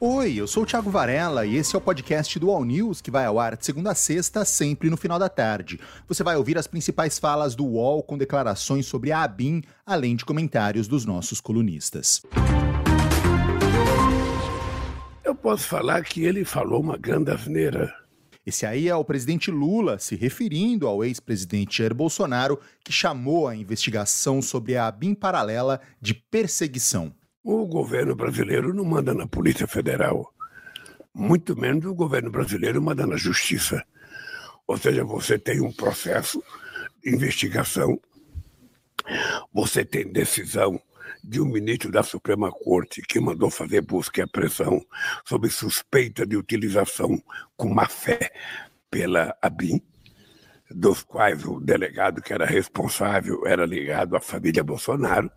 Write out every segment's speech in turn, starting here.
Oi, eu sou o Thiago Varela e esse é o podcast do All News que vai ao ar de segunda a sexta, sempre no final da tarde. Você vai ouvir as principais falas do UOL com declarações sobre a ABIN, além de comentários dos nossos colunistas. Eu posso falar que ele falou uma grande asneira. Esse aí é o presidente Lula se referindo ao ex-presidente Jair Bolsonaro, que chamou a investigação sobre a ABIN paralela de perseguição. O governo brasileiro não manda na Polícia Federal, muito menos o governo brasileiro manda na Justiça. Ou seja, você tem um processo de investigação, você tem decisão de um ministro da Suprema Corte que mandou fazer busca e apreensão sob suspeita de utilização com má fé pela ABIN, dos quais o delegado que era responsável era ligado à família Bolsonaro,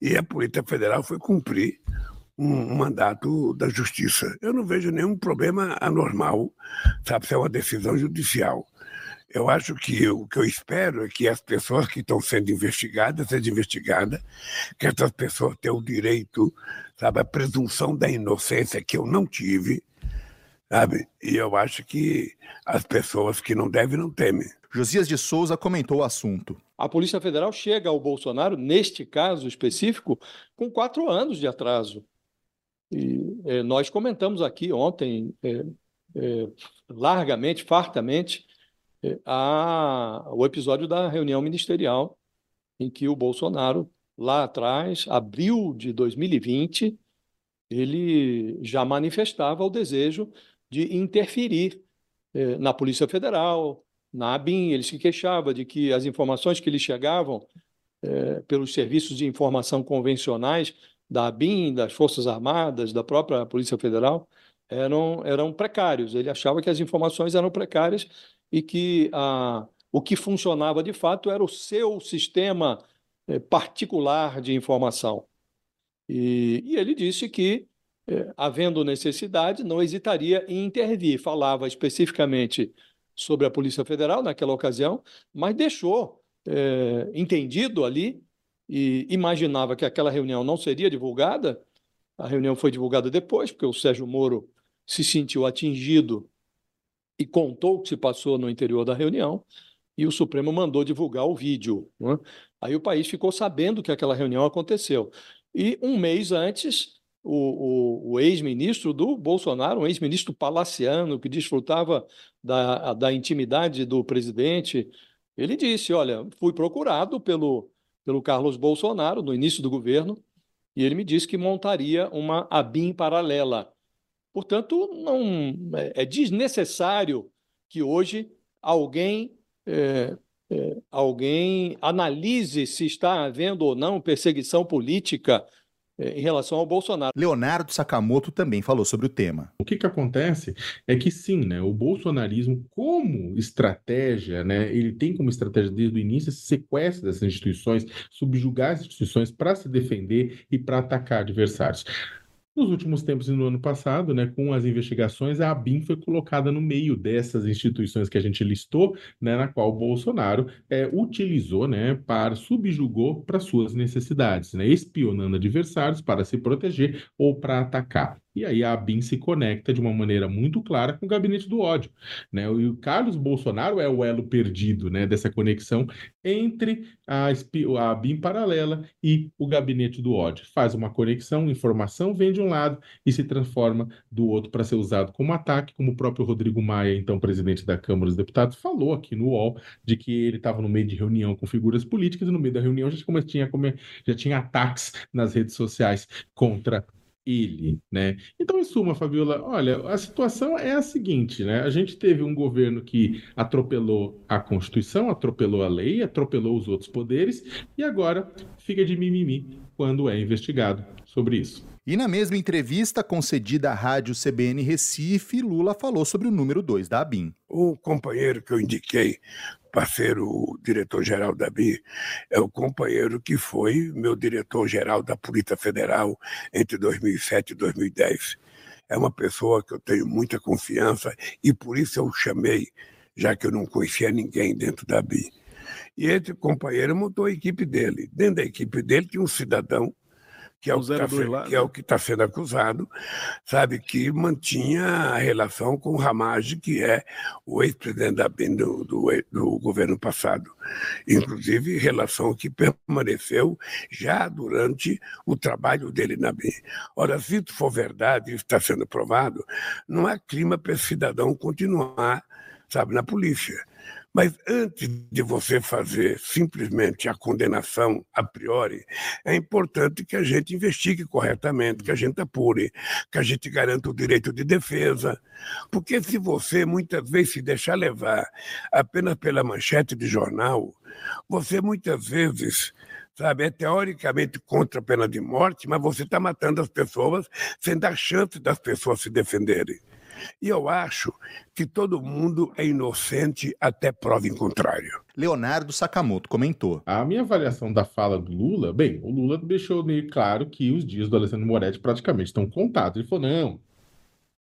e a Polícia Federal foi cumprir um mandato da Justiça. Eu não vejo nenhum problema anormal, sabe, se é uma decisão judicial. Eu acho que o que eu espero é que as pessoas que estão sendo investigadas sejam investigadas, que essas pessoas tenham o direito, sabe, a presunção da inocência que eu não tive, sabe? E eu acho que as pessoas que não devem não temem. Josias de Souza comentou o assunto. A Polícia Federal chega ao Bolsonaro, neste caso específico, com quatro anos de atraso. E é, nós comentamos aqui ontem, é, é, largamente, fartamente, é, a, o episódio da reunião ministerial, em que o Bolsonaro, lá atrás, abril de 2020, ele já manifestava o desejo de interferir é, na Polícia Federal, na ABIN, ele se queixava de que as informações que lhe chegavam é, pelos serviços de informação convencionais da ABIN, das Forças Armadas, da própria Polícia Federal, eram, eram precários. Ele achava que as informações eram precárias e que a, o que funcionava de fato era o seu sistema é, particular de informação. E, e ele disse que, é, havendo necessidade, não hesitaria em intervir. Falava especificamente sobre a Polícia Federal naquela ocasião, mas deixou é, entendido ali e imaginava que aquela reunião não seria divulgada. A reunião foi divulgada depois, porque o Sérgio Moro se sentiu atingido e contou o que se passou no interior da reunião, e o Supremo mandou divulgar o vídeo. Né? Aí o país ficou sabendo que aquela reunião aconteceu. E um mês antes, o, o, o ex-ministro do Bolsonaro, um ex-ministro palaciano que desfrutava da, da intimidade do presidente, ele disse: Olha, fui procurado pelo, pelo Carlos Bolsonaro no início do governo e ele me disse que montaria uma ABIN paralela. Portanto, não é, é desnecessário que hoje alguém é, é, alguém analise se está havendo ou não perseguição política em relação ao Bolsonaro. Leonardo Sakamoto também falou sobre o tema. O que, que acontece é que sim, né, o bolsonarismo, como estratégia, né, ele tem como estratégia desde o início esse sequestro dessas instituições, subjugar as instituições para se defender e para atacar adversários. Nos últimos tempos e no ano passado, né, com as investigações, a ABIN foi colocada no meio dessas instituições que a gente listou, né, na qual o Bolsonaro é, utilizou, né, para subjugou para suas necessidades, né, espionando adversários para se proteger ou para atacar. E aí a ABIN se conecta de uma maneira muito clara com o gabinete do ódio. Né? E o Carlos Bolsonaro é o elo perdido né, dessa conexão entre a, a ABIN paralela e o gabinete do ódio. Faz uma conexão, informação vem de um lado e se transforma do outro para ser usado como ataque, como o próprio Rodrigo Maia, então presidente da Câmara dos Deputados, falou aqui no UOL de que ele estava no meio de reunião com figuras políticas e no meio da reunião já tinha, já tinha ataques nas redes sociais contra ele, né? Então, em suma, Fabiola, olha, a situação é a seguinte, né? A gente teve um governo que atropelou a Constituição, atropelou a lei, atropelou os outros poderes e agora fica de mimimi quando é investigado sobre isso. E na mesma entrevista concedida à rádio CBN Recife, Lula falou sobre o número 2 da ABIN. O companheiro que eu indiquei parceiro, diretor-geral da BI, é o companheiro que foi meu diretor-geral da Polícia Federal entre 2007 e 2010. É uma pessoa que eu tenho muita confiança e por isso eu o chamei, já que eu não conhecia ninguém dentro da BI. E esse companheiro montou a equipe dele. Dentro da equipe dele tinha um cidadão que é o, que é o que está sendo acusado, sabe, que mantinha a relação com o Ramage, que é o ex-presidente da BIM do, do, do, governo passado. Inclusive, relação que permaneceu já durante o trabalho dele na BIM. Ora, se isso for verdade, isso está sendo provado, não há clima para esse cidadão continuar, sabe, na polícia. Mas antes de você fazer simplesmente a condenação a priori, é importante que a gente investigue corretamente, que a gente apure, que a gente garanta o direito de defesa. Porque se você muitas vezes se deixar levar apenas pela manchete de jornal, você muitas vezes sabe? É teoricamente contra a pena de morte, mas você está matando as pessoas sem dar chance das pessoas se defenderem. E eu acho que todo mundo é inocente até prova em contrário. Leonardo Sakamoto comentou. A minha avaliação da fala do Lula, bem, o Lula deixou meio claro que os dias do Alessandro Moretti praticamente estão contados. Ele falou: não,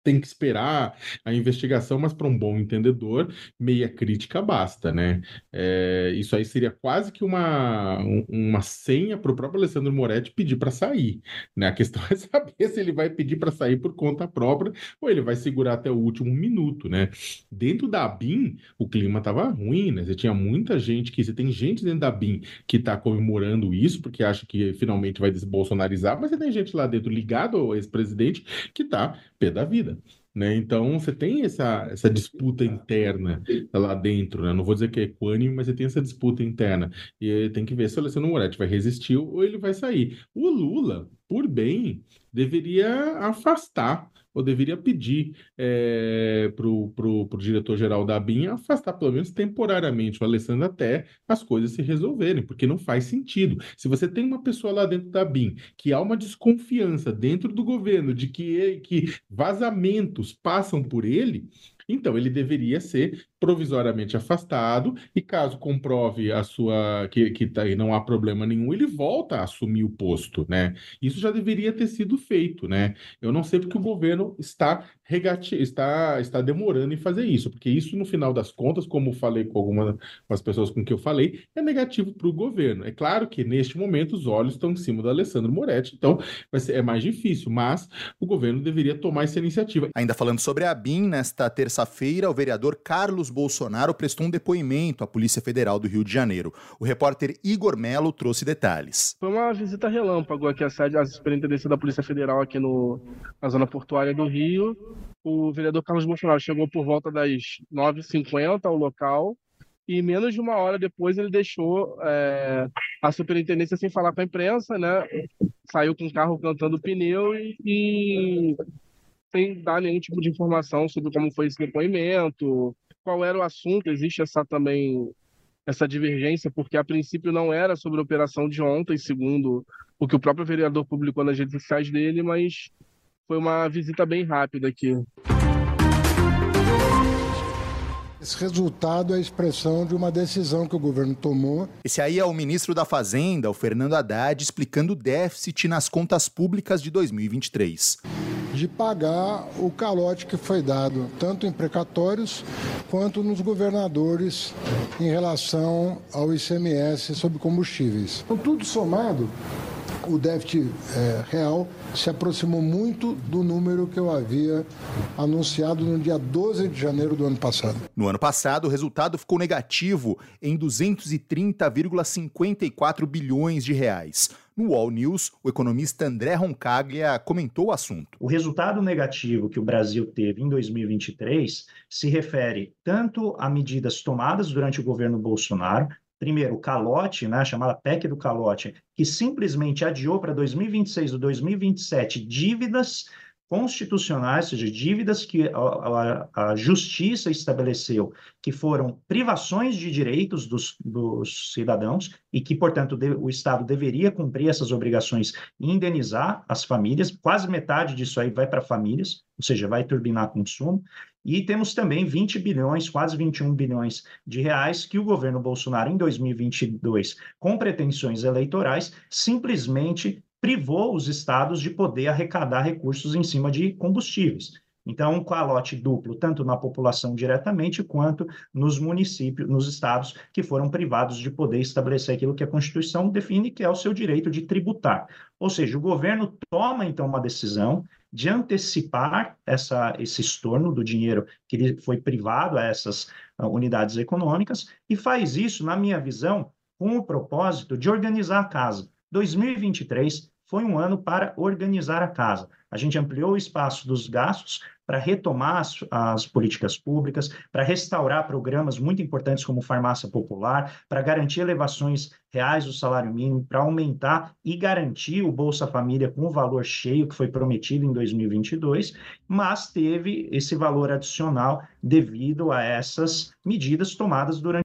tem que esperar a investigação, mas para um bom entendedor, meia crítica basta, né? É, isso aí seria quase que uma, uma senha para o próprio Alessandro Moretti pedir para sair, né? A questão é saber se ele vai pedir para sair por conta própria ou ele vai segurar até o último minuto, né? Dentro da BIM, o clima estava ruim, né? Você tinha muita gente que, você tem gente dentro da BIM que está comemorando isso, porque acha que finalmente vai desbolsonarizar, mas você tem gente lá dentro ligado ao ex-presidente que está pé da vida. Né? Então você tem essa, essa disputa interna lá dentro, né? Não vou dizer que é equânime, mas você tem essa disputa interna. E tem que ver se o Alessandro Moretti vai resistir ou ele vai sair. O Lula, por bem, deveria afastar ou deveria pedir é, para o diretor-geral da BIM afastar, pelo menos temporariamente, o Alessandro até as coisas se resolverem, porque não faz sentido. Se você tem uma pessoa lá dentro da BIM que há uma desconfiança dentro do governo de que, que vazamentos passam por ele, então ele deveria ser provisoriamente afastado e caso comprove a sua que, que tá, não há problema nenhum, ele volta a assumir o posto, né? Isso já deveria ter sido feito, né? Eu não sei porque o governo está regati está está demorando em fazer isso, porque isso no final das contas, como falei com algumas das pessoas com que eu falei, é negativo para o governo. É claro que neste momento os olhos estão em cima do Alessandro Moretti, então ser, é mais difícil, mas o governo deveria tomar essa iniciativa. Ainda falando sobre a BIM, nesta terça-feira, o vereador Carlos Bolsonaro prestou um depoimento à Polícia Federal do Rio de Janeiro. O repórter Igor Melo trouxe detalhes. Foi uma visita relâmpago aqui à sede, à Superintendência da Polícia Federal aqui no, na zona portuária do Rio. O vereador Carlos Bolsonaro chegou por volta das 9h50 ao local e menos de uma hora depois ele deixou é, a superintendência sem falar com a imprensa, né? Saiu com o carro cantando pneu e, e sem dar nenhum tipo de informação sobre como foi esse depoimento, qual era o assunto. Existe essa também essa divergência, porque a princípio não era sobre a operação de ontem, segundo o que o próprio vereador publicou nas redes sociais dele, mas foi uma visita bem rápida aqui. Esse resultado é a expressão de uma decisão que o governo tomou. Esse aí é o ministro da Fazenda, o Fernando Haddad, explicando o déficit nas contas públicas de 2023. De pagar o calote que foi dado, tanto em precatórios quanto nos governadores, em relação ao ICMS sobre combustíveis. Então, tudo somado, o déficit é, real se aproximou muito do número que eu havia anunciado no dia 12 de janeiro do ano passado. No ano passado, o resultado ficou negativo em 230,54 bilhões de reais. No All News, o economista André Roncaglia comentou o assunto. O resultado negativo que o Brasil teve em 2023 se refere tanto a medidas tomadas durante o governo Bolsonaro, primeiro, o calote, né, chamada PEC do calote, que simplesmente adiou para 2026 ou 2027 dívidas constitucionais, ou seja, dívidas que a, a, a, justiça estabeleceu que foram privações de direitos dos, dos cidadãos e que, portanto, de, o Estado deveria cumprir essas obrigações e indenizar as famílias. Quase metade disso aí vai para famílias, ou seja, vai turbinar consumo. E temos também 20 bilhões, quase 21 bilhões de reais que o governo Bolsonaro, em 2022, com pretensões eleitorais, simplesmente privou os estados de poder arrecadar recursos em cima de combustíveis. Então, um calote duplo, tanto na população diretamente, quanto nos municípios, nos estados que foram privados de poder estabelecer aquilo que a Constituição define, que é o seu direito de tributar. Ou seja, o governo toma, então, uma decisão de antecipar essa, esse estorno do dinheiro que foi privado a essas uh, unidades econômicas e faz isso, na minha visão, com o propósito de organizar a casa. 2023 foi um ano para organizar a casa. A gente ampliou o espaço dos gastos para retomar as, as, políticas públicas, para restaurar programas muito importantes como farmácia popular, para garantir elevações reais do salário mínimo, para aumentar e garantir o Bolsa Família com o valor cheio que foi prometido em 2022, mas teve esse valor adicional devido a essas medidas tomadas durante